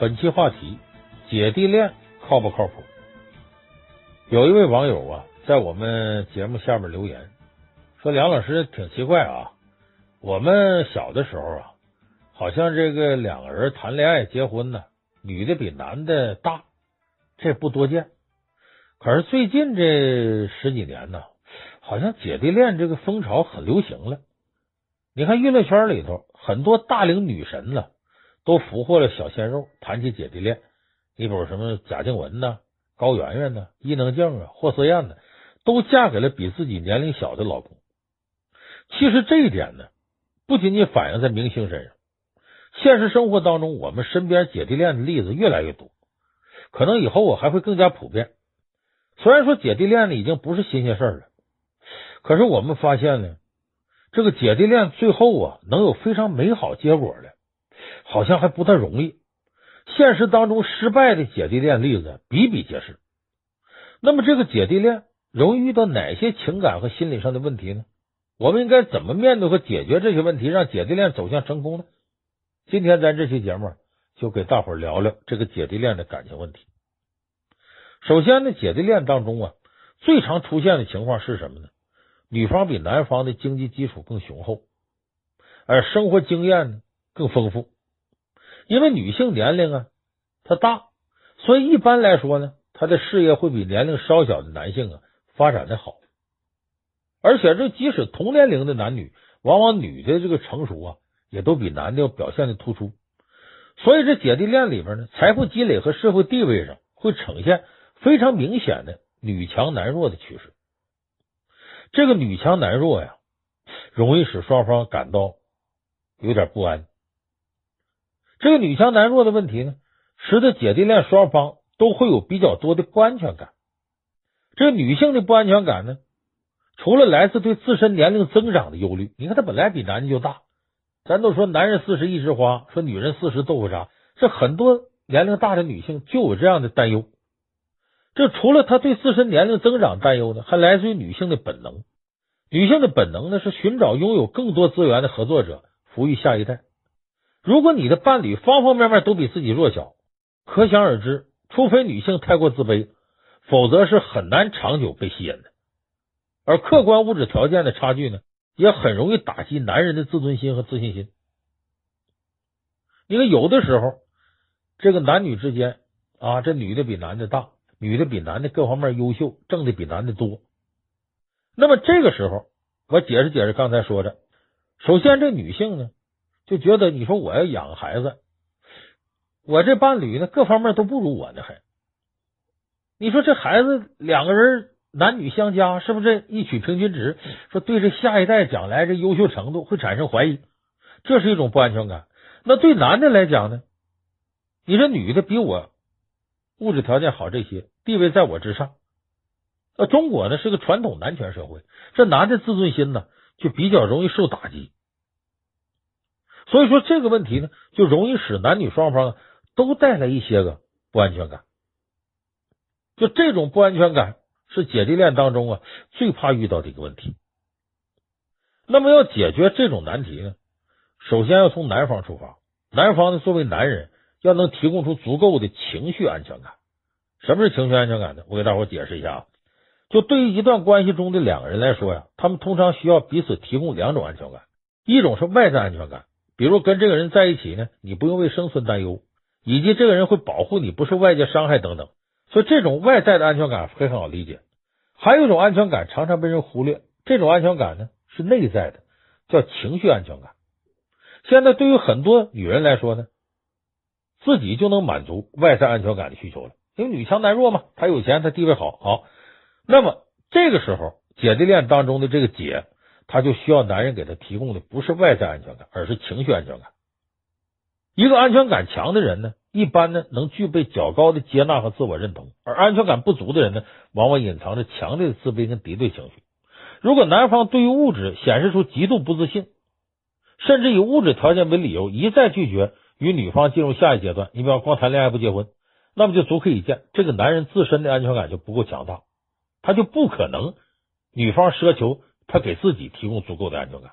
本期话题：姐弟恋靠不靠谱？有一位网友啊，在我们节目下面留言说：“梁老师挺奇怪啊，我们小的时候啊，好像这个两个人谈恋爱结婚呢，女的比男的大，这不多见。可是最近这十几年呢，好像姐弟恋这个风潮很流行了。你看娱乐圈里头很多大龄女神呢。”都俘获了小鲜肉，谈起姐弟恋，你比如什么贾静雯呐、高圆圆呐、伊能静啊、霍思燕呢，都嫁给了比自己年龄小的老公。其实这一点呢，不仅仅反映在明星身上，现实生活当中，我们身边姐弟恋的例子越来越多，可能以后啊还会更加普遍。虽然说姐弟恋呢已经不是新鲜事了，可是我们发现呢，这个姐弟恋最后啊能有非常美好结果的。好像还不太容易。现实当中失败的姐弟恋例子比比皆是。那么，这个姐弟恋容易遇到哪些情感和心理上的问题呢？我们应该怎么面对和解决这些问题，让姐弟恋走向成功呢？今天咱这期节目就给大伙聊聊这个姐弟恋的感情问题。首先呢，姐弟恋当中啊，最常出现的情况是什么呢？女方比男方的经济基础更雄厚，而生活经验呢更丰富。因为女性年龄啊，她大，所以一般来说呢，她的事业会比年龄稍小的男性啊发展的好。而且这即使同年龄的男女，往往女的这个成熟啊，也都比男的要表现的突出。所以这姐弟恋里边呢，财富积累和社会地位上会呈现非常明显的女强男弱的趋势。这个女强男弱呀，容易使双方感到有点不安。这个女强男弱的问题呢，使得姐弟恋双方都会有比较多的不安全感。这个女性的不安全感呢，除了来自对自身年龄增长的忧虑，你看她本来比男的就大，咱都说男人四十一枝花，说女人四十豆腐渣，这很多年龄大的女性就有这样的担忧。这除了她对自身年龄增长担忧呢，还来自于女性的本能。女性的本能呢，是寻找拥有更多资源的合作者，抚育下一代。如果你的伴侣方方面面都比自己弱小，可想而知，除非女性太过自卑，否则是很难长久被吸引的。而客观物质条件的差距呢，也很容易打击男人的自尊心和自信心。因为有的时候，这个男女之间啊，这女的比男的大，女的比男的各方面优秀，挣的比男的多。那么这个时候，我解释解释刚才说的，首先这女性呢。就觉得你说我要养孩子，我这伴侣呢，各方面都不如我呢，还你说这孩子两个人男女相加，是不是一取平均值？说对这下一代将来这优秀程度会产生怀疑，这是一种不安全感。那对男的来讲呢？你这女的比我物质条件好，这些地位在我之上。呃，中国呢是个传统男权社会，这男的自尊心呢就比较容易受打击。所以说这个问题呢，就容易使男女双方都带来一些个不安全感。就这种不安全感是姐弟恋当中啊最怕遇到的一个问题。那么要解决这种难题呢，首先要从男方出发。男方呢，作为男人，要能提供出足够的情绪安全感。什么是情绪安全感呢？我给大伙解释一下啊。就对于一段关系中的两个人来说呀，他们通常需要彼此提供两种安全感，一种是外在安全感。比如跟这个人在一起呢，你不用为生存担忧，以及这个人会保护你不受外界伤害等等，所以这种外在的安全感非常好理解。还有一种安全感常常被人忽略，这种安全感呢是内在的，叫情绪安全感。现在对于很多女人来说呢，自己就能满足外在安全感的需求了，因为女强男弱嘛，她有钱，她地位好，好。那么这个时候，姐弟恋当中的这个姐。他就需要男人给他提供的不是外在安全感，而是情绪安全感。一个安全感强的人呢，一般呢能具备较高的接纳和自我认同；而安全感不足的人呢，往往隐藏着强烈的自卑跟敌对情绪。如果男方对于物质显示出极度不自信，甚至以物质条件为理由一再拒绝与女方进入下一阶段，你比方光谈恋爱不结婚，那么就足可以见这个男人自身的安全感就不够强大，他就不可能女方奢求。他给自己提供足够的安全感，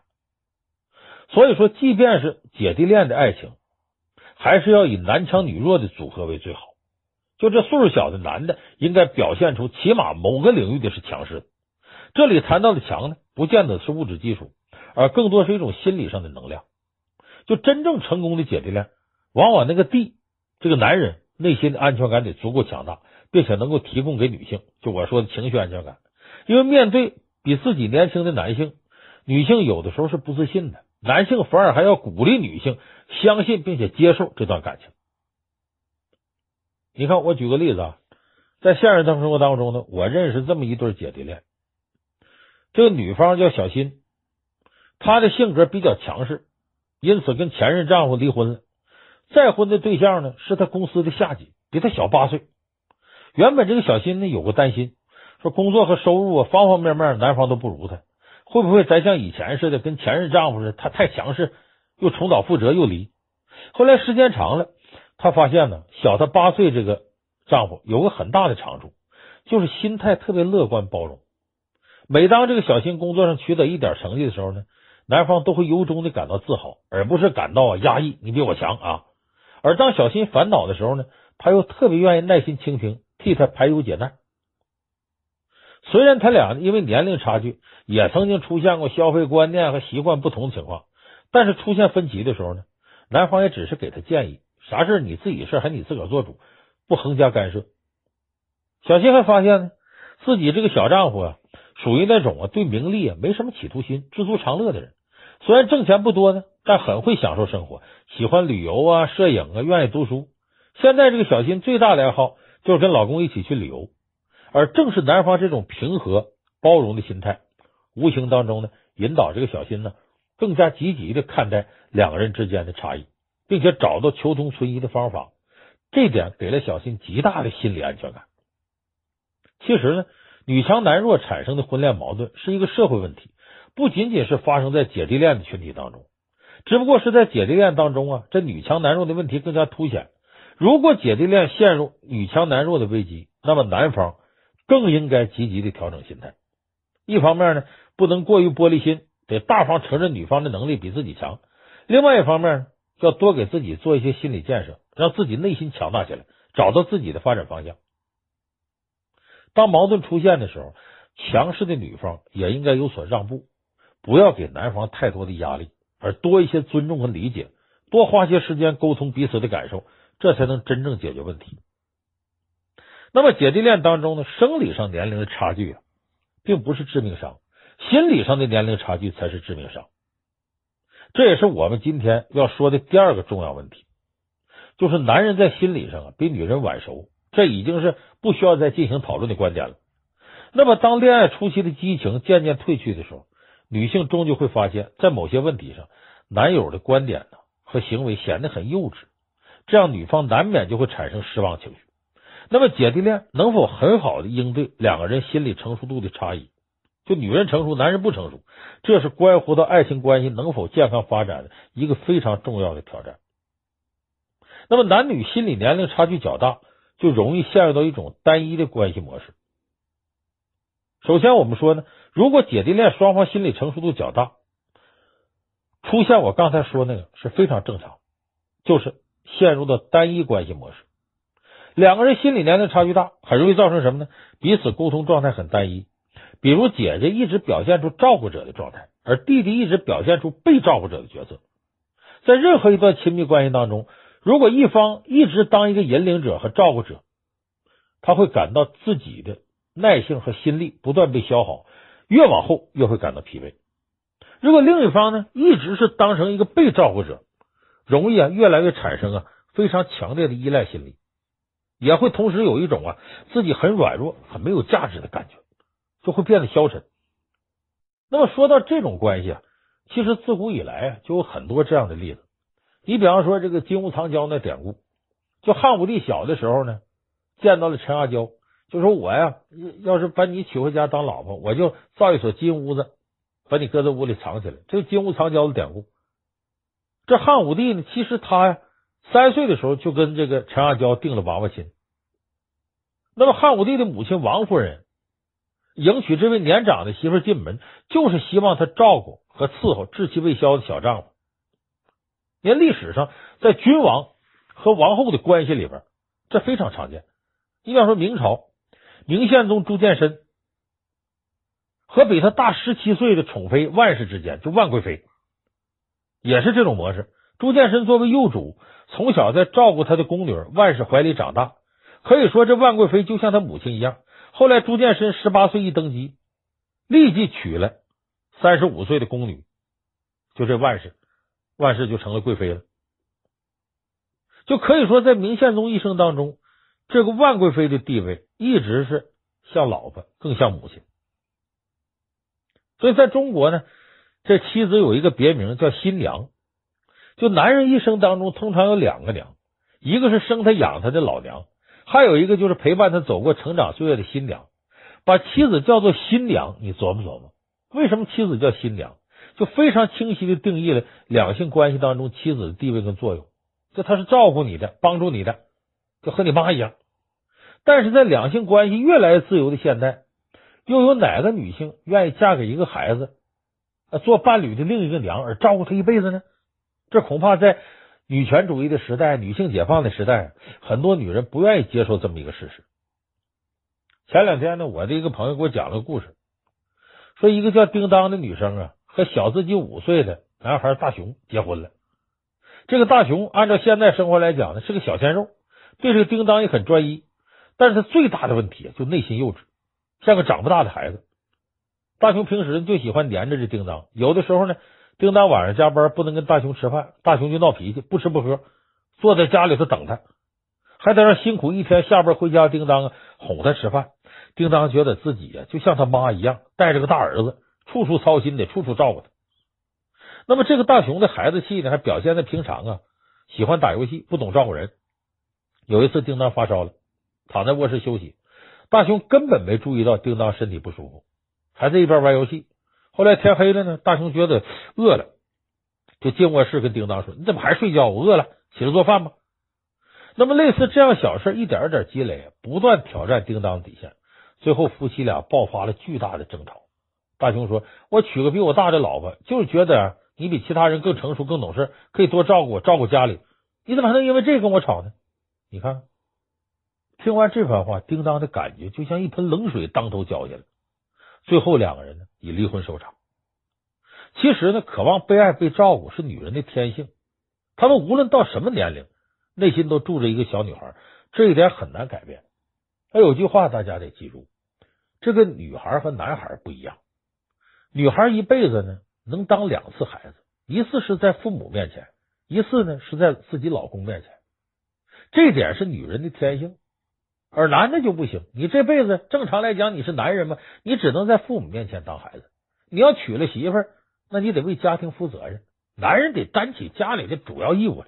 所以说，即便是姐弟恋的爱情，还是要以男强女弱的组合为最好。就这岁数小的男的，应该表现出起码某个领域的是强势的。这里谈到的强呢，不见得是物质基础，而更多是一种心理上的能量。就真正成功的姐弟恋，往往那个弟，这个男人内心的安全感得足够强大，并且能够提供给女性，就我说的情绪安全感。因为面对比自己年轻的男性，女性有的时候是不自信的，男性反而还要鼓励女性相信并且接受这段感情。你看，我举个例子啊，在现实生活当中呢，我认识这么一对姐弟恋。这个女方叫小新，她的性格比较强势，因此跟前任丈夫离婚了。再婚的对象呢，是她公司的下级，比她小八岁。原本这个小新呢，有个担心，说工作和收入啊，方方面面男方都不如她，会不会再像以前似的跟前任丈夫似的，她太强势，又重蹈覆辙又离？后来时间长了。她发现呢，小她八岁这个丈夫有个很大的长处，就是心态特别乐观包容。每当这个小新工作上取得一点成绩的时候呢，男方都会由衷的感到自豪，而不是感到压抑。你比我强啊！而当小新烦恼的时候呢，他又特别愿意耐心倾听，替他排忧解难。虽然他俩因为年龄差距，也曾经出现过消费观念和习惯不同的情况，但是出现分歧的时候呢，男方也只是给他建议。啥事你自己事还你自个做主，不横加干涉。小新还发现呢，自己这个小丈夫啊，属于那种啊对名利啊没什么企图心、知足常乐的人。虽然挣钱不多呢，但很会享受生活，喜欢旅游啊、摄影啊，愿意读书。现在这个小新最大的爱好就是跟老公一起去旅游，而正是男方这种平和包容的心态，无形当中呢，引导这个小新呢更加积极的看待两个人之间的差异。并且找到求同存异的方法，这点给了小新极大的心理安全感。其实呢，女强男弱产生的婚恋矛盾是一个社会问题，不仅仅是发生在姐弟恋的群体当中，只不过是在姐弟恋当中啊，这女强男弱的问题更加凸显。如果姐弟恋陷入女强男弱的危机，那么男方更应该积极的调整心态。一方面呢，不能过于玻璃心，得大方承认女方的能力比自己强；另外一方面，要多给自己做一些心理建设，让自己内心强大起来，找到自己的发展方向。当矛盾出现的时候，强势的女方也应该有所让步，不要给男方太多的压力，而多一些尊重和理解，多花些时间沟通彼此的感受，这才能真正解决问题。那么姐弟恋当中呢，生理上年龄的差距啊，并不是致命伤，心理上的年龄差距才是致命伤。这也是我们今天要说的第二个重要问题，就是男人在心理上啊比女人晚熟，这已经是不需要再进行讨论的观点了。那么，当恋爱初期的激情渐渐褪去的时候，女性终究会发现，在某些问题上，男友的观点呢和行为显得很幼稚，这样女方难免就会产生失望情绪。那么，姐弟恋能否很好的应对两个人心理成熟度的差异？就女人成熟，男人不成熟，这是关乎到爱情关系能否健康发展的一个非常重要的挑战。那么，男女心理年龄差距较大，就容易陷入到一种单一的关系模式。首先，我们说呢，如果姐弟恋双方心理成熟度较大，出现我刚才说那个是非常正常，就是陷入到单一关系模式。两个人心理年龄差距大，很容易造成什么呢？彼此沟通状态很单一。比如姐姐一直表现出照顾者的状态，而弟弟一直表现出被照顾者的角色。在任何一段亲密关系当中，如果一方一直当一个引领者和照顾者，他会感到自己的耐性和心力不断被消耗，越往后越会感到疲惫。如果另一方呢，一直是当成一个被照顾者，容易啊越来越产生啊非常强烈的依赖心理，也会同时有一种啊自己很软弱、很没有价值的感觉。就会变得消沉。那么说到这种关系啊，其实自古以来啊就有很多这样的例子。你比方说这个金屋藏娇那典故，就汉武帝小的时候呢，见到了陈阿娇，就说我呀，要是把你娶回家当老婆，我就造一所金屋子，把你搁在屋里藏起来。这金屋藏娇的典故。这汉武帝呢，其实他呀三岁的时候就跟这个陈阿娇定了娃娃亲。那么汉武帝的母亲王夫人。迎娶这位年长的媳妇进门，就是希望她照顾和伺候稚气未消的小丈夫。因为历史上，在君王和王后的关系里边，这非常常见。你比方说明朝明宪宗朱见深和比他大十七岁的宠妃万氏之间，就万贵妃，也是这种模式。朱见深作为幼主，从小在照顾他的宫女万氏怀里长大，可以说这万贵妃就像他母亲一样。后来朱见深十八岁一登基，立即娶了三十五岁的宫女，就这万氏，万氏就成了贵妃了。就可以说，在明宪宗一生当中，这个万贵妃的地位一直是像老婆，更像母亲。所以在中国呢，这妻子有一个别名叫新娘。就男人一生当中，通常有两个娘，一个是生他养他的老娘，还有一个就是陪伴他走过成长岁月的新娘。把妻子叫做新娘，你琢磨琢磨，为什么妻子叫新娘？就非常清晰的定义了两性关系当中妻子的地位跟作用。就他是照顾你的，帮助你的，就和你妈一样。但是在两性关系越来越自由的现代，又有哪个女性愿意嫁给一个孩子，做伴侣的另一个娘而照顾他一辈子呢？这恐怕在女权主义的时代、女性解放的时代，很多女人不愿意接受这么一个事实。前两天呢，我的一个朋友给我讲了个故事，说一个叫叮当的女生啊，和小自己五岁的男孩大雄结婚了。这个大雄按照现代生活来讲呢，是个小鲜肉，对这个叮当也很专一。但是他最大的问题就内心幼稚，像个长不大的孩子。大雄平时就喜欢黏着这叮当，有的时候呢，叮当晚上加班不能跟大雄吃饭，大雄就闹脾气，不吃不喝，坐在家里头等他，还得让辛苦一天下班回家叮当哄他吃饭。叮当觉得自己呀就像他妈一样，带着个大儿子，处处操心的，处处照顾他。那么这个大雄的孩子气呢，还表现在平常啊，喜欢打游戏，不懂照顾人。有一次，叮当发烧了，躺在卧室休息，大雄根本没注意到叮当身体不舒服，还在一边玩游戏。后来天黑了呢，大雄觉得饿了，就进卧室跟叮当说：“你怎么还睡觉？我饿了，起来做饭吧。”那么类似这样小事，一点一点积累，不断挑战叮当底线，最后夫妻俩爆发了巨大的争吵。大雄说：“我娶个比我大的老婆，就是觉得。”你比其他人更成熟、更懂事，可以多照顾我，照顾家里。你怎么还能因为这跟我吵呢？你看，听完这番话，叮当的感觉就像一盆冷水当头浇下来。最后两个人呢，以离婚收场。其实呢，渴望被爱、被照顾是女人的天性。她们无论到什么年龄，内心都住着一个小女孩，这一点很难改变。还有句话大家得记住：这个女孩和男孩不一样。女孩一辈子呢。能当两次孩子，一次是在父母面前，一次呢是在自己老公面前。这点是女人的天性，而男的就不行。你这辈子正常来讲，你是男人嘛，你只能在父母面前当孩子。你要娶了媳妇儿，那你得为家庭负责任，男人得担起家里的主要义务来。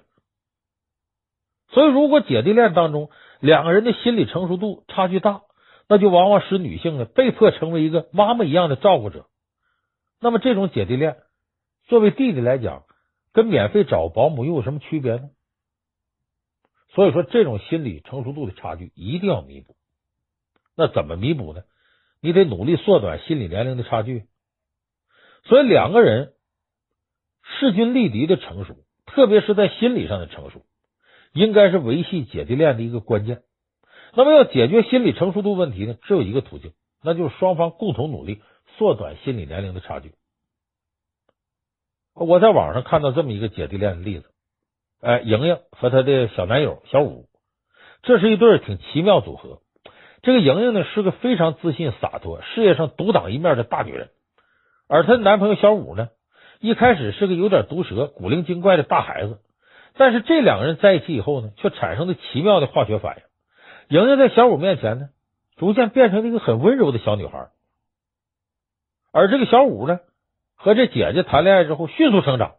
所以，如果姐弟恋当中两个人的心理成熟度差距大，那就往往使女性呢被迫成为一个妈妈一样的照顾者。那么这种姐弟恋，作为弟弟来讲，跟免费找保姆又有什么区别呢？所以说，这种心理成熟度的差距一定要弥补。那怎么弥补呢？你得努力缩短心理年龄的差距。所以两个人势均力敌的成熟，特别是在心理上的成熟，应该是维系姐弟恋的一个关键。那么要解决心理成熟度问题呢，只有一个途径，那就是双方共同努力。缩短心理年龄的差距。我在网上看到这么一个姐弟恋的例子，哎，莹莹和她的小男友小武，这是一对挺奇妙组合。这个莹莹呢是个非常自信洒脱、事业上独当一面的大女人，而她的男朋友小五呢，一开始是个有点毒舌、古灵精怪的大孩子。但是这两个人在一起以后呢，却产生了奇妙的化学反应。莹莹在小五面前呢，逐渐变成了一个很温柔的小女孩。而这个小五呢，和这姐姐谈恋爱之后，迅速成长，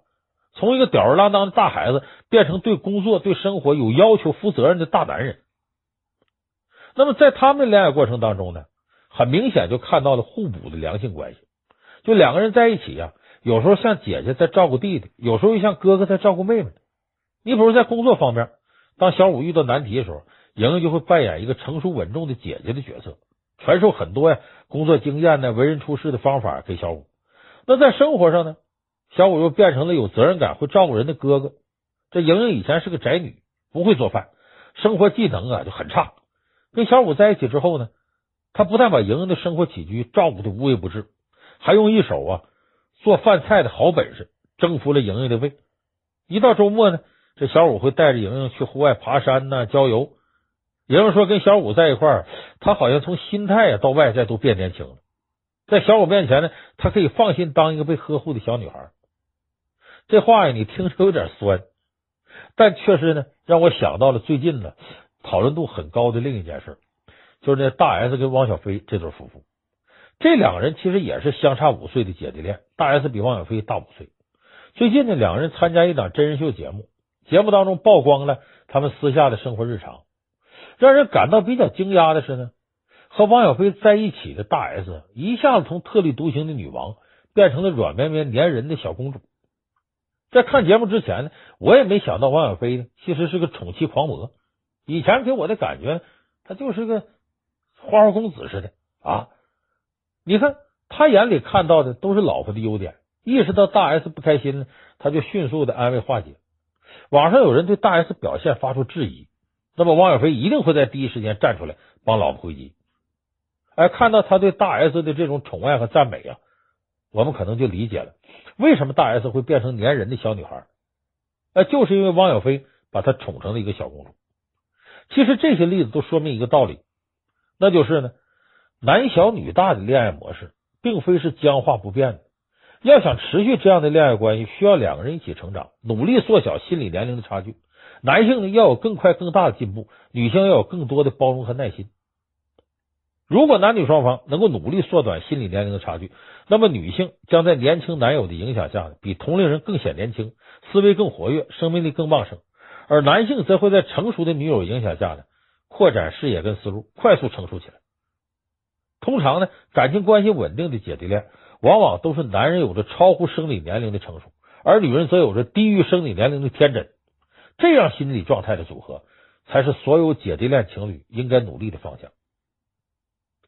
从一个吊儿郎当的大孩子，变成对工作、对生活有要求、负责任的大男人。那么，在他们的恋爱过程当中呢，很明显就看到了互补的良性关系。就两个人在一起呀、啊，有时候像姐姐在照顾弟弟，有时候又像哥哥在照顾妹妹。你比如在工作方面，当小五遇到难题的时候，莹莹就会扮演一个成熟稳重的姐姐的角色。传授很多呀，工作经验呢，为人处事的方法给小五。那在生活上呢，小五又变成了有责任感、会照顾人的哥哥。这莹莹以前是个宅女，不会做饭，生活技能啊就很差。跟小五在一起之后呢，他不但把莹莹的生活起居照顾的无微不至，还用一手啊做饭菜的好本事征服了莹莹的胃。一到周末呢，这小五会带着莹莹去户外爬山呐、郊游。莹莹说，跟小五在一块儿，他好像从心态啊到外在都变年轻了。在小五面前呢，他可以放心当一个被呵护的小女孩。这话呀，你听着有点酸，但确实呢，让我想到了最近呢讨论度很高的另一件事，就是那大 S 跟汪小菲这对夫妇。这两个人其实也是相差五岁的姐弟恋，大 S 比汪小菲大五岁。最近呢，两个人参加一档真人秀节目，节目当中曝光了他们私下的生活日常。让人感到比较惊讶的是呢，和汪小菲在一起的大 S 一下子从特立独行的女王变成了软绵绵粘人的小公主。在看节目之前呢，我也没想到汪小菲呢其实是个宠妻狂魔。以前给我的感觉，他就是个花花公子似的啊。你看他眼里看到的都是老婆的优点，意识到大 S 不开心呢，他就迅速的安慰化解。网上有人对大 S 表现发出质疑，那么汪小菲一定会在第一时间站出来帮老婆回击。哎，看到他对大 S 的这种宠爱和赞美啊，我们可能就理解了。为什么大 S 会变成粘人的小女孩？呃，就是因为汪小菲把她宠成了一个小公主。其实这些例子都说明一个道理，那就是呢，男小女大的恋爱模式并非是僵化不变的。要想持续这样的恋爱关系，需要两个人一起成长，努力缩小心理年龄的差距。男性呢要有更快更大的进步，女性要有更多的包容和耐心。如果男女双方能够努力缩短心理年龄的差距，那么女性将在年轻男友的影响下，比同龄人更显年轻，思维更活跃，生命力更旺盛；而男性则会在成熟的女友影响下呢，扩展视野跟思路，快速成熟起来。通常呢，感情关系稳定的姐弟恋，往往都是男人有着超乎生理年龄的成熟，而女人则有着低于生理年龄的天真。这样心理状态的组合，才是所有姐弟恋情侣应该努力的方向。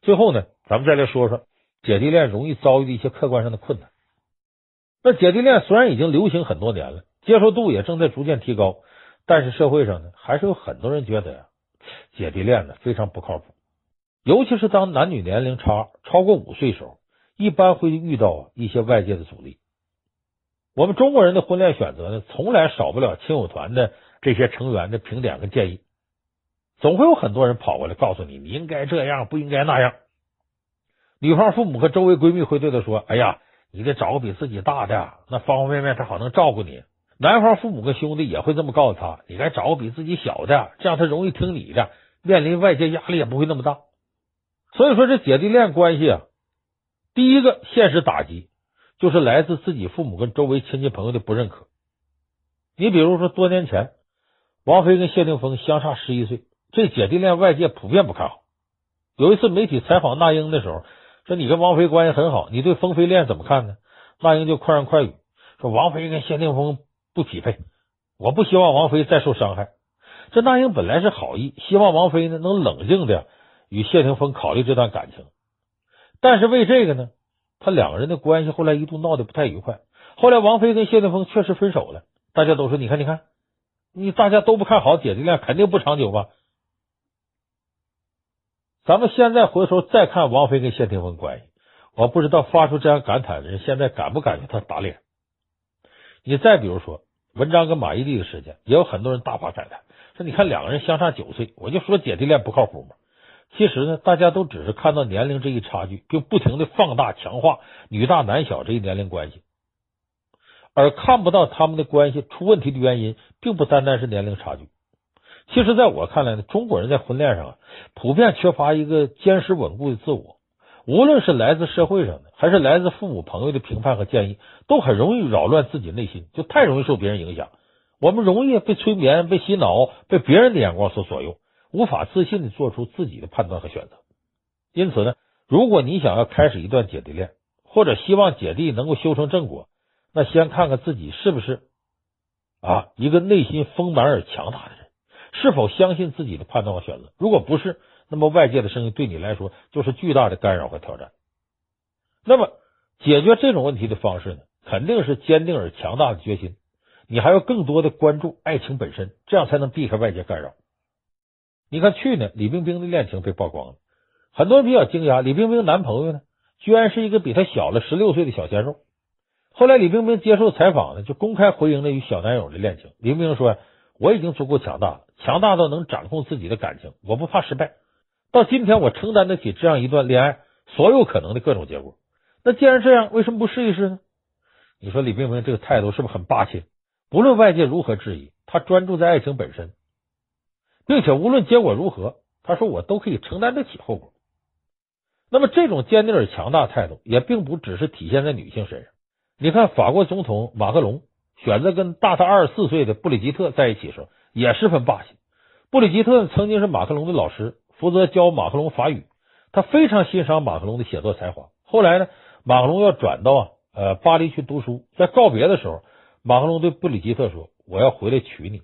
最后呢，咱们再来说说姐弟恋容易遭遇的一些客观上的困难。那姐弟恋虽然已经流行很多年了，接受度也正在逐渐提高，但是社会上呢，还是有很多人觉得呀，姐弟恋呢非常不靠谱。尤其是当男女年龄差超过五岁时候，一般会遇到一些外界的阻力。我们中国人的婚恋选择呢，从来少不了亲友团的这些成员的评点和建议。总会有很多人跑过来告诉你，你应该这样，不应该那样。女方父母和周围闺蜜会对她说：“哎呀，你得找个比自己大的，那方方面面他好能照顾你。”男方父母跟兄弟也会这么告诉他：“你该找个比自己小的，这样他容易听你的，面临外界压力也不会那么大。”所以说，这姐弟恋关系啊，第一个现实打击就是来自自己父母跟周围亲戚朋友的不认可。你比如说，多年前，王菲跟谢霆锋相差十一岁。这姐弟恋外界普遍不看好。有一次媒体采访那英的时候，说你跟王菲关系很好，你对风飞恋怎么看呢？那英就快人快语说王菲跟谢霆锋不匹配，我不希望王菲再受伤害。这那英本来是好意，希望王菲呢能冷静的与谢霆锋考虑这段感情，但是为这个呢，他两个人的关系后来一度闹得不太愉快。后来王菲跟谢霆锋确实分手了，大家都说你看你看，你大家都不看好姐弟恋，肯定不长久吧？咱们现在回头再看王菲跟谢霆锋关系，我不知道发出这样感叹的人现在敢不感觉他打脸？你再比如说文章跟马伊琍的事件，也有很多人大发感叹，说你看两个人相差九岁，我就说姐弟恋不靠谱嘛。其实呢，大家都只是看到年龄这一差距，并不停的放大强化女大男小这一年龄关系，而看不到他们的关系出问题的原因，并不单单是年龄差距。其实，在我看来呢，中国人在婚恋上啊，普遍缺乏一个坚实稳固的自我。无论是来自社会上的，还是来自父母朋友的评判和建议，都很容易扰乱自己内心，就太容易受别人影响。我们容易被催眠、被洗脑、被别人的眼光所左右，无法自信的做出自己的判断和选择。因此呢，如果你想要开始一段姐弟恋，或者希望姐弟能够修成正果，那先看看自己是不是啊一个内心丰满而强大的人。是否相信自己的判断和选择？如果不是，那么外界的声音对你来说就是巨大的干扰和挑战。那么，解决这种问题的方式呢，肯定是坚定而强大的决心。你还要更多的关注爱情本身，这样才能避开外界干扰。你看，去年李冰冰的恋情被曝光了，很多人比较惊讶，李冰冰男朋友呢，居然是一个比她小了十六岁的小鲜肉。后来，李冰冰接受采访呢，就公开回应了与小男友的恋情。李冰冰说：“我已经足够强大了，强大到能掌控自己的感情，我不怕失败。到今天，我承担得起这样一段恋爱所有可能的各种结果。那既然这样，为什么不试一试呢？”你说李冰冰这个态度是不是很霸气？不论外界如何质疑，她专注在爱情本身，并且无论结果如何，她说我都可以承担得起后果。那么，这种坚定而强大态度，也并不只是体现在女性身上。你看，法国总统马克龙选择跟大他二十四岁的布里吉特在一起时候，也十分霸气。布里吉特曾经是马克龙的老师，负责教马克龙法语。他非常欣赏马克龙的写作才华。后来呢，马克龙要转到啊呃巴黎去读书，在告别的时候，马克龙对布里吉特说：“我要回来娶你。”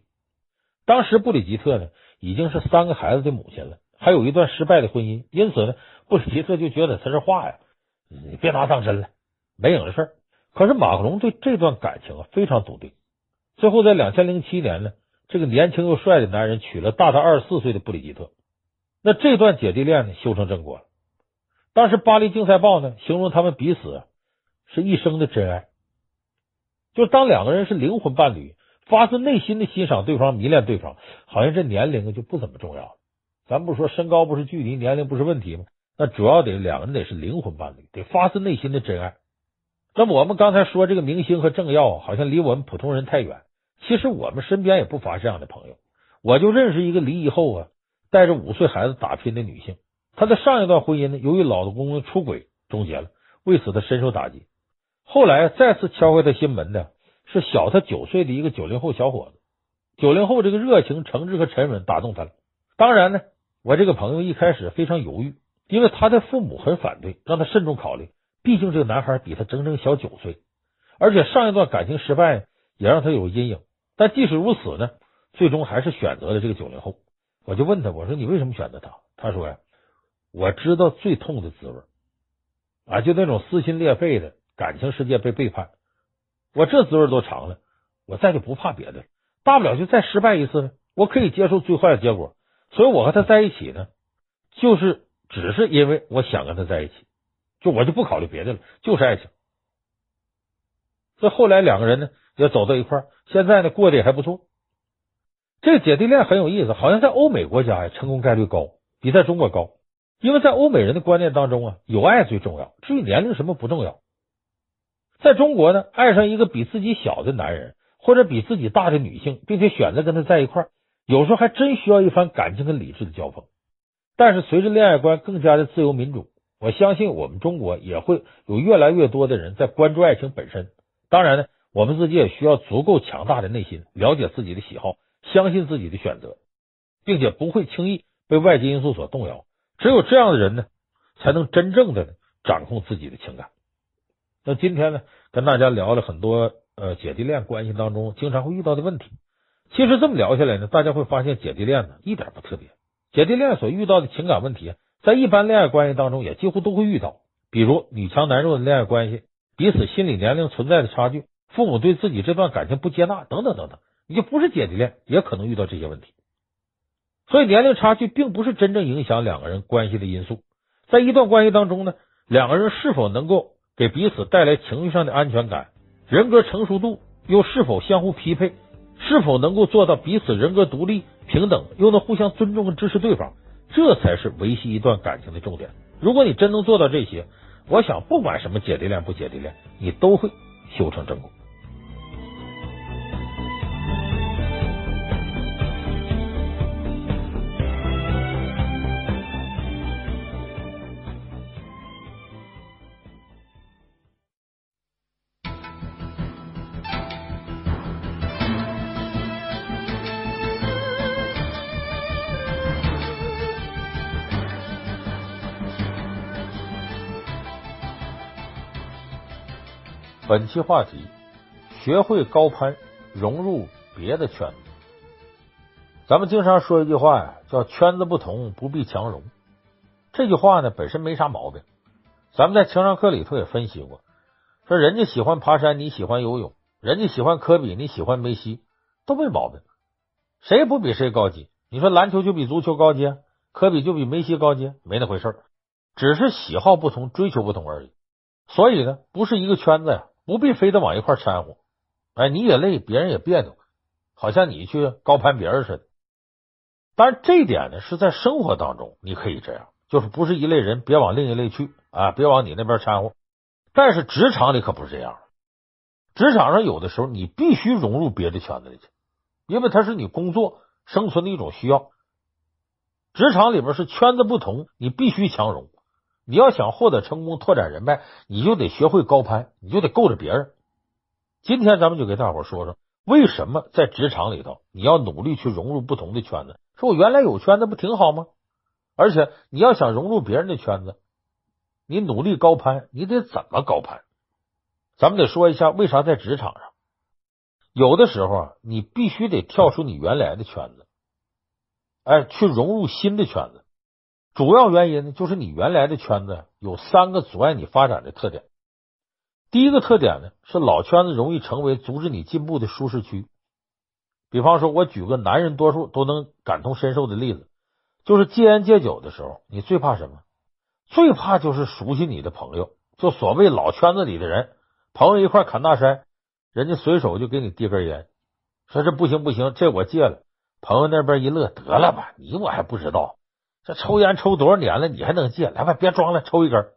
当时布里吉特呢已经是三个孩子的母亲了，还有一段失败的婚姻，因此呢，布里吉特就觉得他这话呀，你别拿当真了，没影的事儿。可是马克龙对这段感情啊非常笃定，最后在两千零七年呢，这个年轻又帅的男人娶了大他二十四岁的布里吉特，那这段姐弟恋呢修成正果了。当时《巴黎竞赛报》呢形容他们彼此是一生的真爱，就当两个人是灵魂伴侣，发自内心的欣赏对方、迷恋对方，好像这年龄就不怎么重要了。咱不说身高不是距离，年龄不是问题吗？那主要得两个人得是灵魂伴侣，得发自内心的真爱。那么我们刚才说这个明星和政要好像离我们普通人太远，其实我们身边也不乏这样的朋友。我就认识一个离异后啊，带着五岁孩子打拼的女性，她的上一段婚姻呢，由于老公公出轨终结了，为此她深受打击。后来再次敲开她心门的是小她九岁的一个九零后小伙子。九零后这个热情、诚挚和沉稳打动她了。当然呢，我这个朋友一开始非常犹豫，因为他的父母很反对，让他慎重考虑。毕竟这个男孩比他整整小九岁，而且上一段感情失败也让他有阴影。但即使如此呢，最终还是选择了这个九零后。我就问他，我说你为什么选择他？他说呀，我知道最痛的滋味啊，就那种撕心裂肺的感情世界被背叛，我这滋味都尝了，我再就不怕别的了，大不了就再失败一次呢，我可以接受最坏的结果。所以我和他在一起呢，就是只是因为我想跟他在一起。就我就不考虑别的了，就是爱情。这后来两个人呢也走到一块儿，现在呢过得也还不错。这个姐弟恋很有意思，好像在欧美国家呀成功概率高，比在中国高。因为在欧美人的观念当中啊，有爱最重要，至于年龄什么不重要。在中国呢，爱上一个比自己小的男人或者比自己大的女性，并且选择跟他在一块儿，有时候还真需要一番感情跟理智的交锋。但是随着恋爱观更加的自由民主。我相信我们中国也会有越来越多的人在关注爱情本身。当然呢，我们自己也需要足够强大的内心，了解自己的喜好，相信自己的选择，并且不会轻易被外界因素所动摇。只有这样的人呢，才能真正的掌控自己的情感。那今天呢，跟大家聊了很多呃姐弟恋关系当中经常会遇到的问题。其实这么聊下来呢，大家会发现姐弟恋呢一点不特别。姐弟恋所遇到的情感问题。在一般恋爱关系当中，也几乎都会遇到，比如女强男弱的恋爱关系，彼此心理年龄存在的差距，父母对自己这段感情不接纳，等等等等。你就不是姐弟恋，也可能遇到这些问题。所以，年龄差距并不是真正影响两个人关系的因素。在一段关系当中呢，两个人是否能够给彼此带来情绪上的安全感，人格成熟度又是否相互匹配，是否能够做到彼此人格独立、平等，又能互相尊重和支持对方。这才是维系一段感情的重点。如果你真能做到这些，我想不管什么姐弟恋不姐弟恋，你都会修成正果。本期话题：学会高攀，融入别的圈子。咱们经常说一句话呀，叫“圈子不同，不必强融”。这句话呢，本身没啥毛病。咱们在情商课里头也分析过，说人家喜欢爬山，你喜欢游泳，人家喜欢科比，你喜欢梅西，都没毛病。谁不比谁高级。你说篮球就比足球高级，科比就比梅西高级，没那回事儿，只是喜好不同，追求不同而已。所以呢，不是一个圈子呀，不必非得往一块掺和。哎，你也累，别人也别扭，好像你去高攀别人似的。当然，这一点呢，是在生活当中你可以这样，就是不是一类人，别往另一类去啊，别往你那边掺和。但是职场里可不是这样，职场上有的时候你必须融入别的圈子里去，因为它是你工作生存的一种需要。职场里边是圈子不同，你必须强融。你要想获得成功、拓展人脉，你就得学会高攀，你就得够着别人。今天咱们就给大伙说说，为什么在职场里头你要努力去融入不同的圈子。说我原来有圈子不挺好吗？而且你要想融入别人的圈子，你努力高攀，你得怎么高攀？咱们得说一下为啥在职场上，有的时候啊，你必须得跳出你原来的圈子，哎，去融入新的圈子。主要原因呢，就是你原来的圈子有三个阻碍你发展的特点。第一个特点呢，是老圈子容易成为阻止你进步的舒适区。比方说，我举个男人多数都能感同身受的例子，就是戒烟戒酒的时候，你最怕什么？最怕就是熟悉你的朋友，就所谓老圈子里的人，朋友一块砍大山，人家随手就给你递根烟，说这不行不行，这我戒了。朋友那边一乐，得了吧，你我还不知道，这抽烟抽多少年了，你还能戒？来吧，别装了，抽一根。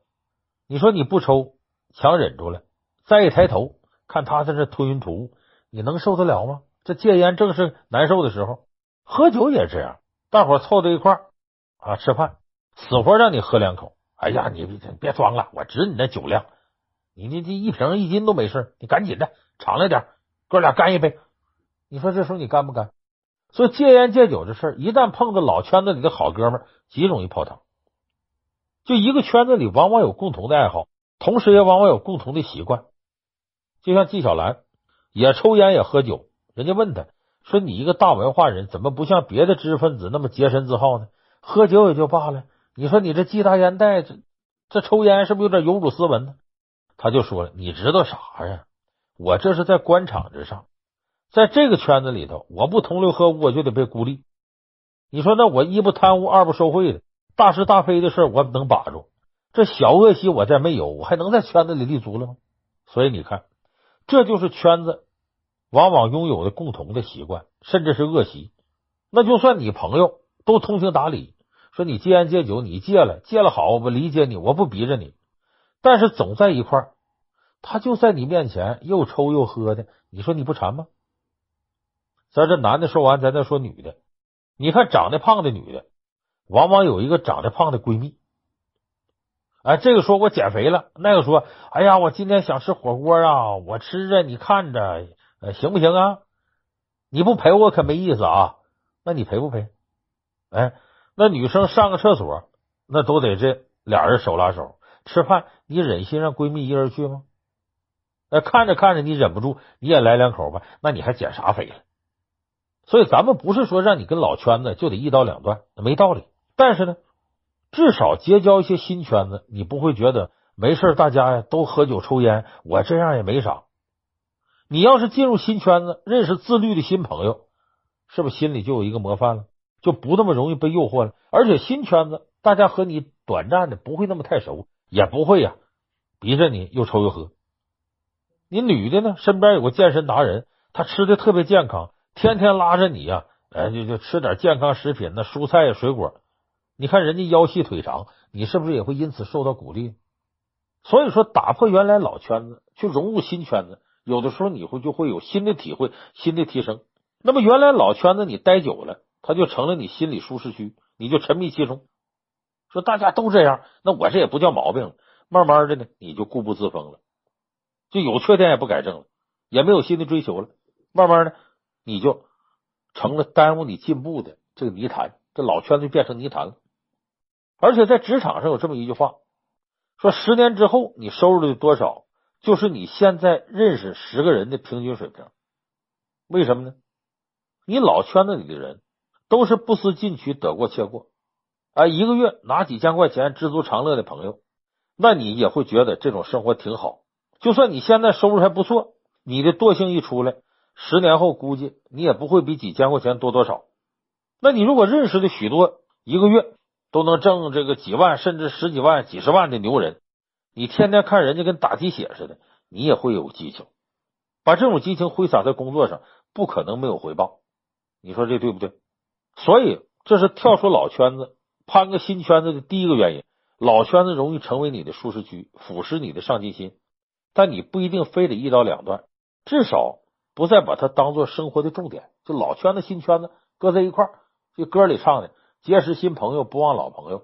你说你不抽，强忍住了，再一抬头看他在这吞云吐雾，你能受得了吗？这戒烟正是难受的时候，喝酒也这样，大伙凑在一块儿啊吃饭，死活让你喝两口。哎呀，你别别装了，我知你那酒量，你这这一瓶一斤都没事，你赶紧的敞亮点，哥俩干一杯。你说这时候你干不干？所以戒烟戒酒这事儿，一旦碰到老圈子里的好哥们儿，极容易泡汤。就一个圈子里，往往有共同的爱好，同时也往往有共同的习惯。就像纪晓岚也抽烟也喝酒。人家问他说：“你一个大文化人，怎么不像别的知识分子那么洁身自好呢？喝酒也就罢了，你说你这系大烟袋，这这抽烟是不是有点有辱斯文呢？”他就说了：“你知道啥呀？我这是在官场之上，在这个圈子里头，我不同流合污，我就得被孤立。你说那我一不贪污，二不受贿的，大是大非的事我能把住？这小恶习我再没有，我还能在圈子里立足了吗？所以你看，这就是圈子。”往往拥有的共同的习惯，甚至是恶习，那就算你朋友都通情达理，说你戒烟戒酒，你戒了，戒了好，我理解你，我不逼着你，但是总在一块儿，他就在你面前又抽又喝的，你说你不馋吗？咱这男的说完，咱再说女的，你看长得胖的女的，往往有一个长得胖的闺蜜，哎，这个说我减肥了，那个说，哎呀，我今天想吃火锅啊，我吃着，你看着。呃，行不行啊？你不陪我可没意思啊。那你陪不陪？哎，那女生上个厕所，那都得这俩人手拉手吃饭。你忍心让闺蜜一人去吗？哎，看着看着你忍不住，你也来两口吧。那你还减啥肥了？所以咱们不是说让你跟老圈子就得一刀两断，没道理。但是呢，至少结交一些新圈子，你不会觉得没事，大家呀都喝酒抽烟，我这样也没啥。你要是进入新圈子，认识自律的新朋友，是不是心里就有一个模范了？就不那么容易被诱惑了。而且新圈子，大家和你短暂的不会那么太熟，也不会呀，逼着你又抽又喝。你女的呢，身边有个健身达人，她吃的特别健康，天天拉着你呀，哎，就就吃点健康食品，那蔬菜水果。你看人家腰细腿长，你是不是也会因此受到鼓励？所以说，打破原来老圈子，去融入新圈子。有的时候你会就会有新的体会、新的提升。那么原来老圈子你待久了，它就成了你心理舒适区，你就沉迷其中。说大家都这样，那我这也不叫毛病。慢慢的呢，你就固步自封了，就有缺点也不改正了，也没有新的追求了。慢慢的，你就成了耽误你进步的这个泥潭，这老圈子就变成泥潭了。而且在职场上有这么一句话，说十年之后你收入的多少？就是你现在认识十个人的平均水平，为什么呢？你老圈子里的人都是不思进取、得过且过，啊，一个月拿几千块钱知足常乐的朋友，那你也会觉得这种生活挺好。就算你现在收入还不错，你的惰性一出来，十年后估计你也不会比几千块钱多多少。那你如果认识的许多一个月都能挣这个几万甚至十几万、几十万的牛人，你天天看人家跟打鸡血似的，你也会有激情，把这种激情挥洒在工作上，不可能没有回报。你说这对不对？所以这是跳出老圈子，攀个新圈子的第一个原因。老圈子容易成为你的舒适区，腐蚀你的上进心。但你不一定非得一刀两断，至少不再把它当做生活的重点。就老圈子、新圈子搁在一块儿，这歌里唱的“结识新朋友，不忘老朋友”，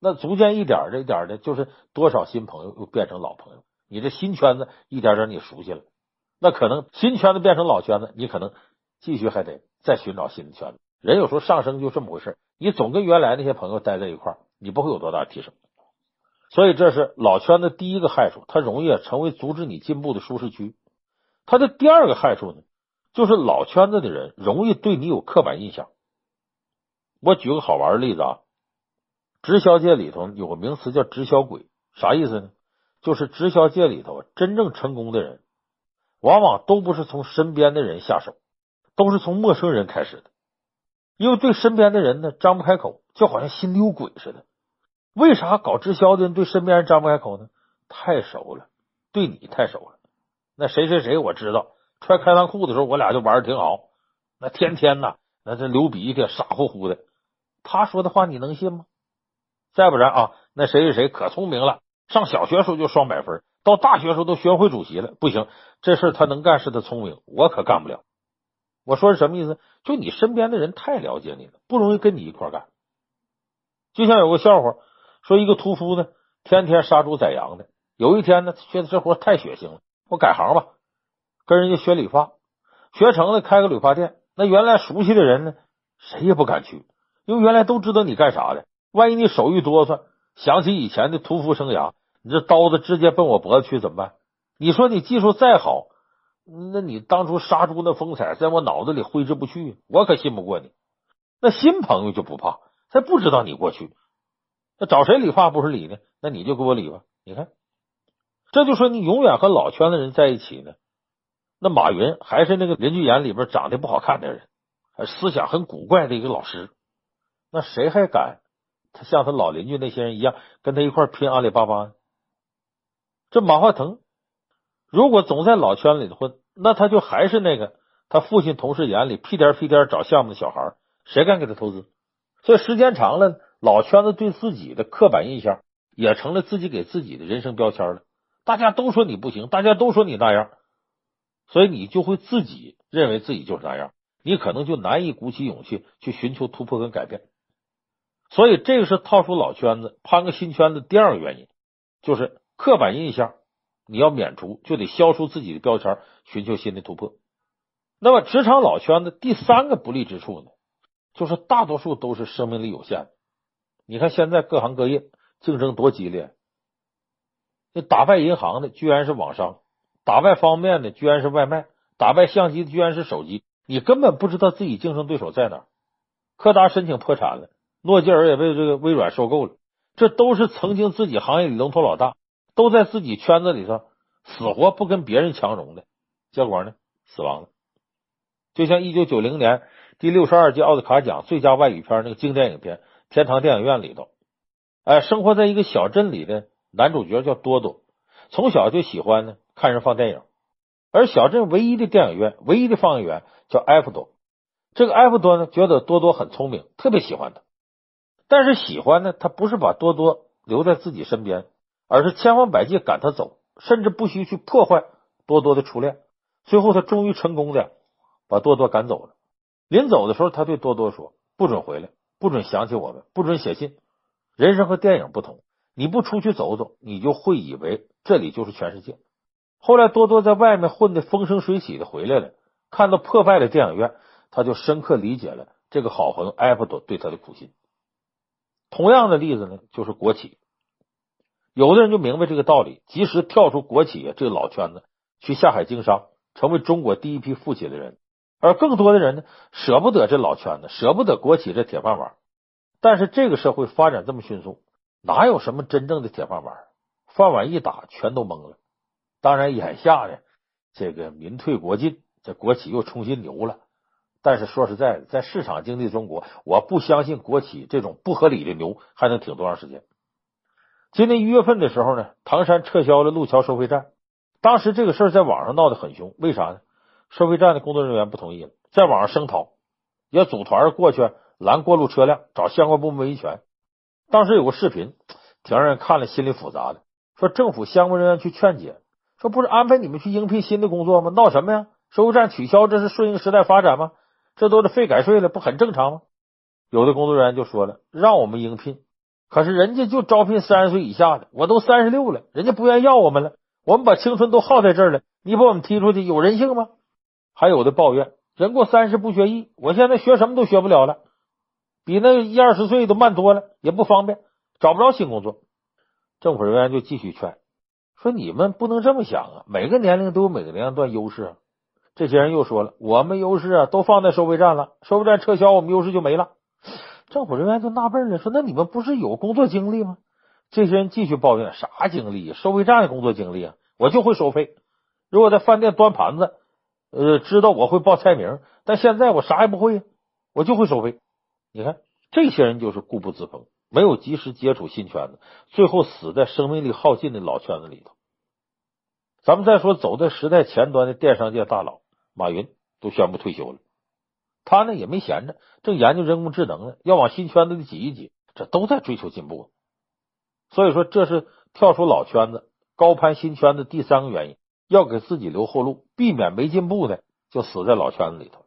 那逐渐一点的、一点的，就是多少新朋友又变成老朋友。你这新圈子一点点你熟悉了，那可能新圈子变成老圈子，你可能继续还得再寻找新的圈子。人有时候上升就这么回事，你总跟原来那些朋友待在一块儿。你不会有多大提升，所以这是老圈子第一个害处，它容易成为阻止你进步的舒适区。它的第二个害处呢，就是老圈子的人容易对你有刻板印象。我举个好玩的例子啊，直销界里头有个名词叫直销鬼，啥意思呢？就是直销界里头真正成功的人，往往都不是从身边的人下手，都是从陌生人开始的。因为对身边的人呢张不开口，就好像心里有鬼似的。为啥搞直销的人对身边人张不开口呢？太熟了，对你太熟了。那谁谁谁我知道，穿开裆裤的时候我俩就玩的挺好。那天天呐，那这流鼻涕傻乎乎的，他说的话你能信吗？再不然啊，那谁谁谁可聪明了，上小学时候就双百分，到大学时候都学会主席了。不行，这事他能干是他聪明，我可干不了。我说是什么意思？就你身边的人太了解你了，不容易跟你一块干。就像有个笑话，说一个屠夫呢，天天杀猪宰羊的。有一天呢，觉得这活太血腥了，我改行吧，跟人家学理发，学成了开个理发店。那原来熟悉的人呢，谁也不敢去，因为原来都知道你干啥的。万一你手一哆嗦，想起以前的屠夫生涯，你这刀子直接奔我脖子去怎么办？你说你技术再好。那你当初杀猪那风采在我脑子里挥之不去，我可信不过你。那新朋友就不怕，他不知道你过去，那找谁理发不是理呢？那你就给我理吧。你看，这就说你永远和老圈子人在一起呢。那马云还是那个邻居眼里边长得不好看的人，思想很古怪的一个老师。那谁还敢他像他老邻居那些人一样跟他一块拼阿里巴巴呢？这马化腾。如果总在老圈里混，那他就还是那个他父亲同事眼里屁颠屁颠找项目的小孩，谁敢给他投资？所以时间长了，老圈子对自己的刻板印象也成了自己给自己的人生标签了。大家都说你不行，大家都说你那样，所以你就会自己认为自己就是那样，你可能就难以鼓起勇气去寻求突破跟改变。所以这个是套出老圈子，攀个新圈子第二个原因，就是刻板印象。你要免除，就得消除自己的标签，寻求新的突破。那么，职场老圈子第三个不利之处呢，就是大多数都是生命力有限的。你看现在各行各业竞争多激烈，那打败银行的居然是网商，打败方便面的居然是外卖，打败相机的居然是手机。你根本不知道自己竞争对手在哪。柯达申请破产了，诺基尔也被这个微软收购了，这都是曾经自己行业里龙头老大。都在自己圈子里头死活不跟别人强融的，结果呢，死亡了。就像一九九零年第六十二届奥斯卡奖最佳外语片那个经典影片《天堂电影院》里头，哎，生活在一个小镇里的男主角叫多多，从小就喜欢呢看人放电影，而小镇唯一的电影院、唯一的放映员叫埃弗多。这个埃弗多呢，觉得多多很聪明，特别喜欢他，但是喜欢呢，他不是把多多留在自己身边。而是千方百计赶他走，甚至不惜去破坏多多的初恋。最后，他终于成功的把多多赶走了。临走的时候，他对多多说：“不准回来，不准想起我们，不准写信。人生和电影不同，你不出去走走，你就会以为这里就是全世界。”后来，多多在外面混得风生水起的回来了，看到破败的电影院，他就深刻理解了这个好朋友埃弗多对他的苦心。同样的例子呢，就是国企。有的人就明白这个道理，及时跳出国企这个老圈子，去下海经商，成为中国第一批富起的人。而更多的人呢，舍不得这老圈子，舍不得国企这铁饭碗。但是这个社会发展这么迅速，哪有什么真正的铁饭碗？饭碗一打，全都懵了。当然，眼下呢，这个民退国进，这国企又重新牛了。但是说实在的，在市场经济中国，我不相信国企这种不合理的牛还能挺多长时间。今年一月份的时候呢，唐山撤销了路桥收费站。当时这个事儿在网上闹得很凶，为啥呢？收费站的工作人员不同意了，在网上声讨，也组团过去拦过路车辆，找相关部门维权。当时有个视频，挺让人看了心里复杂的。说政府相关人员去劝解，说不是安排你们去应聘新的工作吗？闹什么呀？收费站取消，这是顺应时代发展吗？这都是费改税了，不很正常吗？有的工作人员就说了，让我们应聘，可是人家就招聘三十岁以下的，我都三十六了，人家不愿意要我们了。我们把青春都耗在这儿了，你把我们踢出去，有人性吗？还有的抱怨，人过三十不学艺，我现在学什么都学不了了，比那一二十岁都慢多了，也不方便，找不着新工作。政府人员就继续劝说：“你们不能这么想啊，每个年龄都有每个年龄段优势啊。”这些人又说了：“我们优势啊，都放在收费站了，收费站撤销，我们优势就没了。”政府人员就纳闷了，说：“那你们不是有工作经历吗？”这些人继续抱怨：“啥经历？收费站的工作经历啊！我就会收费。如果在饭店端盘子，呃，知道我会报菜名，但现在我啥也不会，我就会收费。你看，这些人就是固步自封，没有及时接触新圈子，最后死在生命力耗尽的老圈子里头。咱们再说，走在时代前端的电商界大佬马云都宣布退休了，他呢也没闲着，正研究人工智能呢，要往新圈子里挤一挤，这都在追求进步。所以说，这是跳出老圈子、高攀新圈子第三个原因，要给自己留后路，避免没进步的就死在老圈子里头。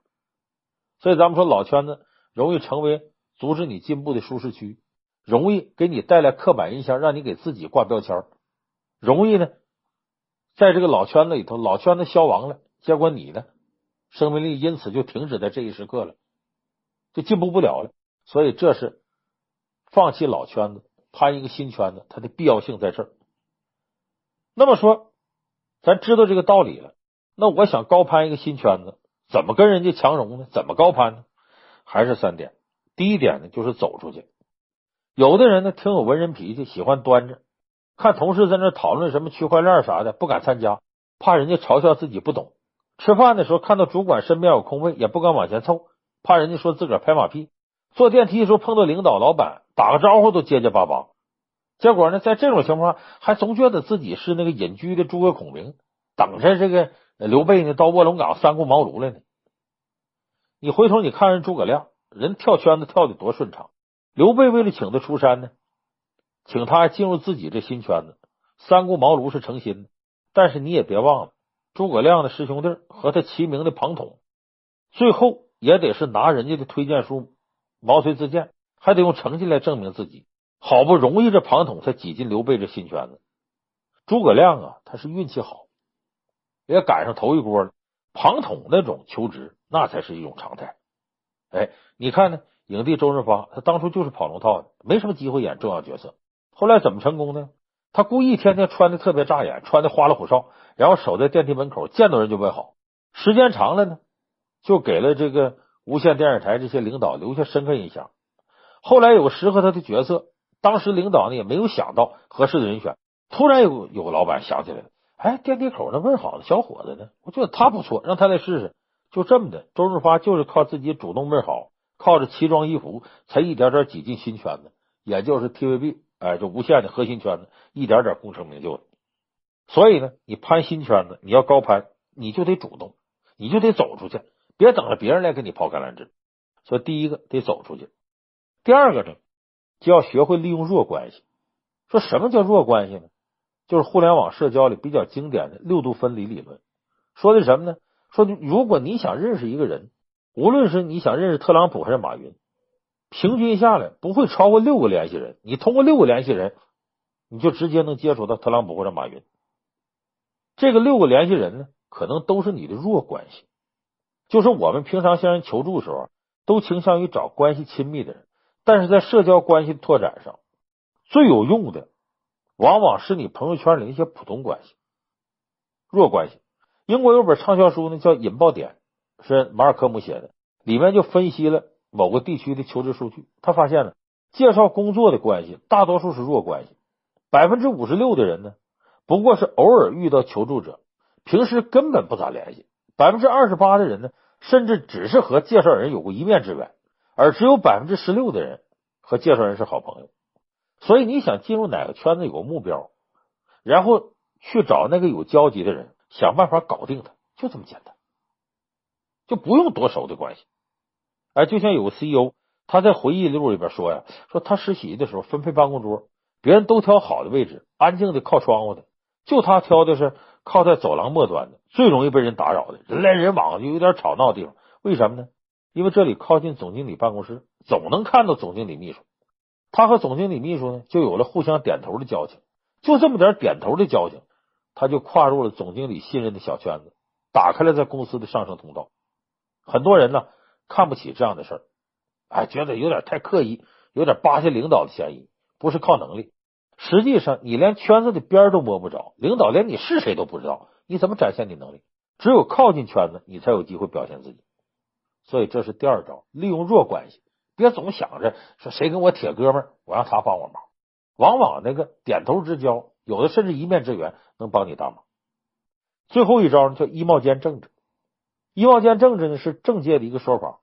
所以咱们说，老圈子容易成为阻止你进步的舒适区，容易给你带来刻板印象，让你给自己挂标签，容易呢，在这个老圈子里头，老圈子消亡了，结果你呢，生命力因此就停止在这一时刻了，就进步不了了。所以这是放弃老圈子。攀一个新圈子，它的必要性在这儿。那么说，咱知道这个道理了。那我想高攀一个新圈子，怎么跟人家强融呢？怎么高攀呢？还是三点。第一点呢，就是走出去。有的人呢，挺有文人脾气，喜欢端着，看同事在那讨论什么区块链啥的，不敢参加，怕人家嘲笑自己不懂。吃饭的时候看到主管身边有空位，也不敢往前凑，怕人家说自个儿拍马屁。坐电梯的时候碰到领导、老板。打个招呼都结结巴巴，结果呢，在这种情况，还总觉得自己是那个隐居的诸葛孔明，等着这个刘备呢到卧龙岗三顾茅庐来呢。你回头你看人诸葛亮，人跳圈子跳的多顺畅。刘备为了请他出山呢，请他进入自己这新圈子，三顾茅庐是诚心的。但是你也别忘了，诸葛亮的师兄弟和他齐名的庞统，最后也得是拿人家的推荐书，毛遂自荐。还得用成绩来证明自己，好不容易这庞统才挤进刘备这新圈子。诸葛亮啊，他是运气好，也赶上头一锅了。庞统那种求职，那才是一种常态。哎，你看呢？影帝周润发，他当初就是跑龙套的，没什么机会演重要角色。后来怎么成功呢？他故意天天穿的特别扎眼，穿的花里胡哨，然后守在电梯门口，见到人就问好。时间长了呢，就给了这个无线电视台这些领导留下深刻印象。后来有个适合他的角色，当时领导呢也没有想到合适的人选。突然有有个老板想起来了，哎，电梯口那问好的小伙子呢？我觉得他不错，让他来试试。就这么的，周润发就是靠自己主动问好，靠着奇装异服，才一点点挤进新圈子，也就是 TVB，哎，就无线的核心圈子，一点点功成名就的。所以呢，你攀新圈子，你要高攀，你就得主动，你就得走出去，别等着别人来给你抛橄榄枝。所以第一个得走出去。第二个呢，就要学会利用弱关系。说什么叫弱关系呢？就是互联网社交里比较经典的六度分离理论。说的什么呢？说如果你想认识一个人，无论是你想认识特朗普还是马云，平均下来不会超过六个联系人。你通过六个联系人，你就直接能接触到特朗普或者马云。这个六个联系人呢，可能都是你的弱关系。就是我们平常向人求助的时候，都倾向于找关系亲密的人。但是在社交关系拓展上，最有用的往往是你朋友圈里那些普通关系。弱关系，英国有本畅销书呢，叫《引爆点》，是马尔科姆写的，里面就分析了某个地区的求职数据。他发现了介绍工作的关系大多数是弱关系，百分之五十六的人呢，不过是偶尔遇到求助者，平时根本不咋联系。百分之二十八的人呢，甚至只是和介绍人有过一面之缘，而只有百分之十六的人和介绍人是好朋友。所以你想进入哪个圈子有个目标，然后去找那个有交集的人，想办法搞定他，就这么简单，就不用多熟的关系。哎，就像有个 CEO，他在回忆录里边说呀，说他实习的时候分配办公桌，别人都挑好的位置，安静的靠窗户的，就他挑的是靠在走廊末端的，最容易被人打扰的，人来人往，就有点吵闹的地方。为什么呢？因为这里靠近总经理办公室，总能看到总经理秘书。他和总经理秘书呢，就有了互相点头的交情。就这么点点头的交情，他就跨入了总经理信任的小圈子，打开了在公司的上升通道。很多人呢，看不起这样的事儿，哎，觉得有点太刻意，有点巴结领导的嫌疑。不是靠能力，实际上你连圈子的边都摸不着，领导连你是谁都不知道，你怎么展现你能力？只有靠近圈子，你才有机会表现自己。所以这是第二招，利用弱关系。别总想着说谁跟我铁哥们儿，我让他帮我忙。往往那个点头之交，有的甚至一面之缘，能帮你大忙。最后一招呢，叫衣帽间政治。衣帽间政治呢，是政界的一个说法。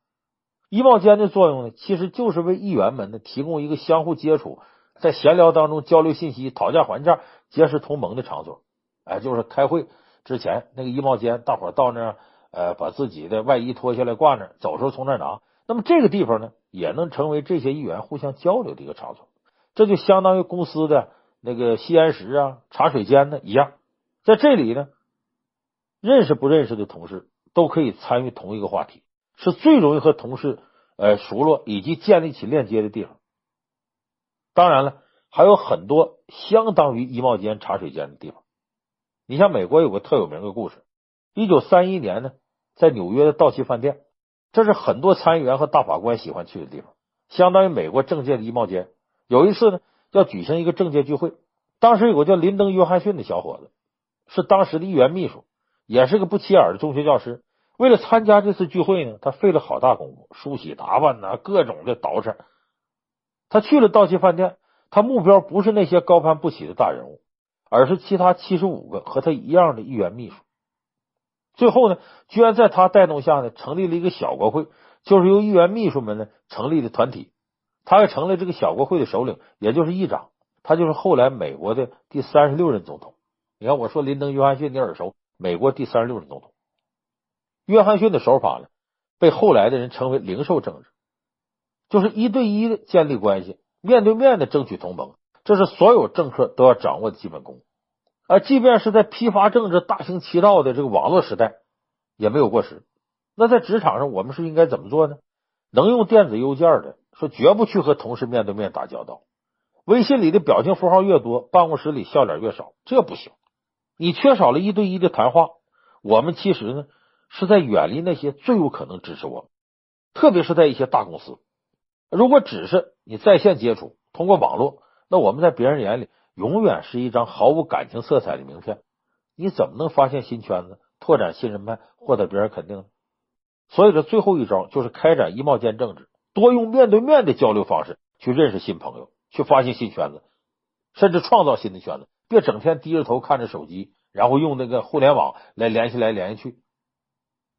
衣帽间的作用呢，其实就是为议员们呢提供一个相互接触，在闲聊当中交流信息、讨价还价、结识同盟的场所。哎，就是开会之前那个衣帽间，大伙到那儿，呃，把自己的外衣脱下来挂那儿，走时候从那儿拿。那么这个地方呢，也能成为这些议员互相交流的一个场所，这就相当于公司的那个吸烟室啊、茶水间呢一样。在这里呢，认识不认识的同事都可以参与同一个话题，是最容易和同事呃熟络以及建立起链接的地方。当然了，还有很多相当于衣帽间、茶水间的地方。你像美国有个特有名的故事，一九三一年呢，在纽约的道奇饭店。这是很多参议员和大法官喜欢去的地方，相当于美国政界的衣帽间。有一次呢，要举行一个政界聚会，当时有个叫林登·约翰逊的小伙子，是当时的议员秘书，也是个不起眼的中学教师。为了参加这次聚会呢，他费了好大功夫，梳洗打扮呐，各种的捯饬。他去了道奇饭店，他目标不是那些高攀不起的大人物，而是其他七十五个和他一样的议员秘书。最后呢，居然在他带动下呢，成立了一个小国会，就是由议员秘书们呢成立的团体。他还成了这个小国会的首领，也就是议长。他就是后来美国的第三十六任总统。你看，我说林登·约翰逊，你耳熟？美国第三十六任总统。约翰逊的手法呢，被后来的人称为零售政治，就是一对一的建立关系，面对面的争取同盟，这是所有政客都要掌握的基本功。啊即便是在批发政治大行其道的这个网络时代，也没有过时。那在职场上，我们是应该怎么做呢？能用电子邮件的，说绝不去和同事面对面打交道。微信里的表情符号越多，办公室里笑脸越少，这不行。你缺少了一对一的谈话，我们其实呢是在远离那些最有可能支持我们，特别是在一些大公司。如果只是你在线接触，通过网络，那我们在别人眼里。永远是一张毫无感情色彩的名片，你怎么能发现新圈子、拓展新人脉、获得别人肯定呢？所以这最后一招就是开展衣帽间政治，多用面对面的交流方式去认识新朋友，去发现新圈子，甚至创造新的圈子。别整天低着头看着手机，然后用那个互联网来联系来联系去。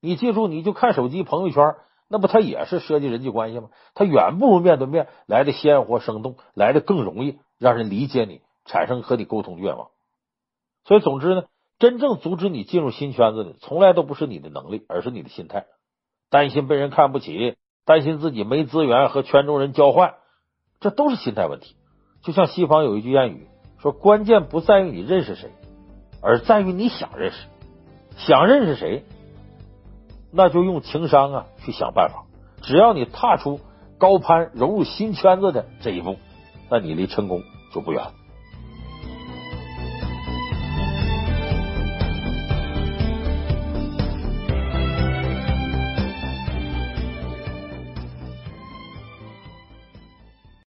你记住，你就看手机朋友圈，那不它也是涉及人际关系吗？它远不如面对面来的鲜活生动，来的更容易让人理解你。产生和你沟通的愿望，所以总之呢，真正阻止你进入新圈子的，从来都不是你的能力，而是你的心态。担心被人看不起，担心自己没资源和圈中人交换，这都是心态问题。就像西方有一句谚语说：“关键不在于你认识谁，而在于你想认识。想认识谁，那就用情商啊去想办法。只要你踏出高攀融入新圈子的这一步，那你离成功就不远了。”